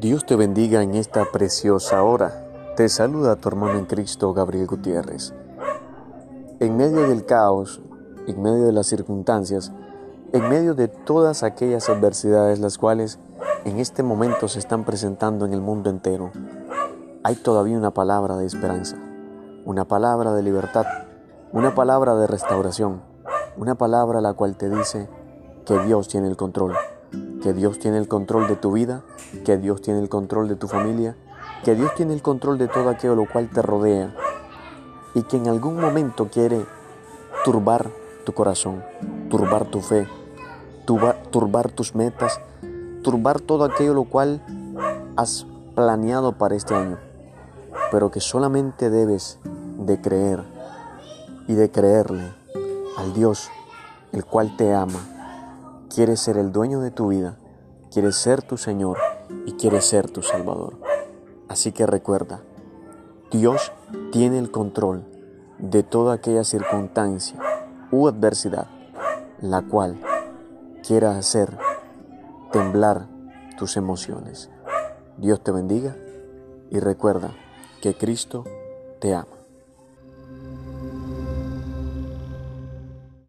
Dios te bendiga en esta preciosa hora. Te saluda tu hermano en Cristo, Gabriel Gutiérrez. En medio del caos, en medio de las circunstancias, en medio de todas aquellas adversidades las cuales en este momento se están presentando en el mundo entero, hay todavía una palabra de esperanza, una palabra de libertad, una palabra de restauración, una palabra la cual te dice que Dios tiene el control que Dios tiene el control de tu vida, que Dios tiene el control de tu familia, que Dios tiene el control de todo aquello lo cual te rodea y que en algún momento quiere turbar tu corazón, turbar tu fe, turbar, tus metas, turbar todo aquello lo cual has planeado para este año, pero que solamente debes de creer y de creerle al Dios el cual te ama quieres ser el dueño de tu vida, quieres ser tu Señor y quieres ser tu Salvador. Así que recuerda, Dios tiene el control de toda aquella circunstancia u adversidad, la cual quiera hacer temblar tus emociones. Dios te bendiga y recuerda que Cristo te ama.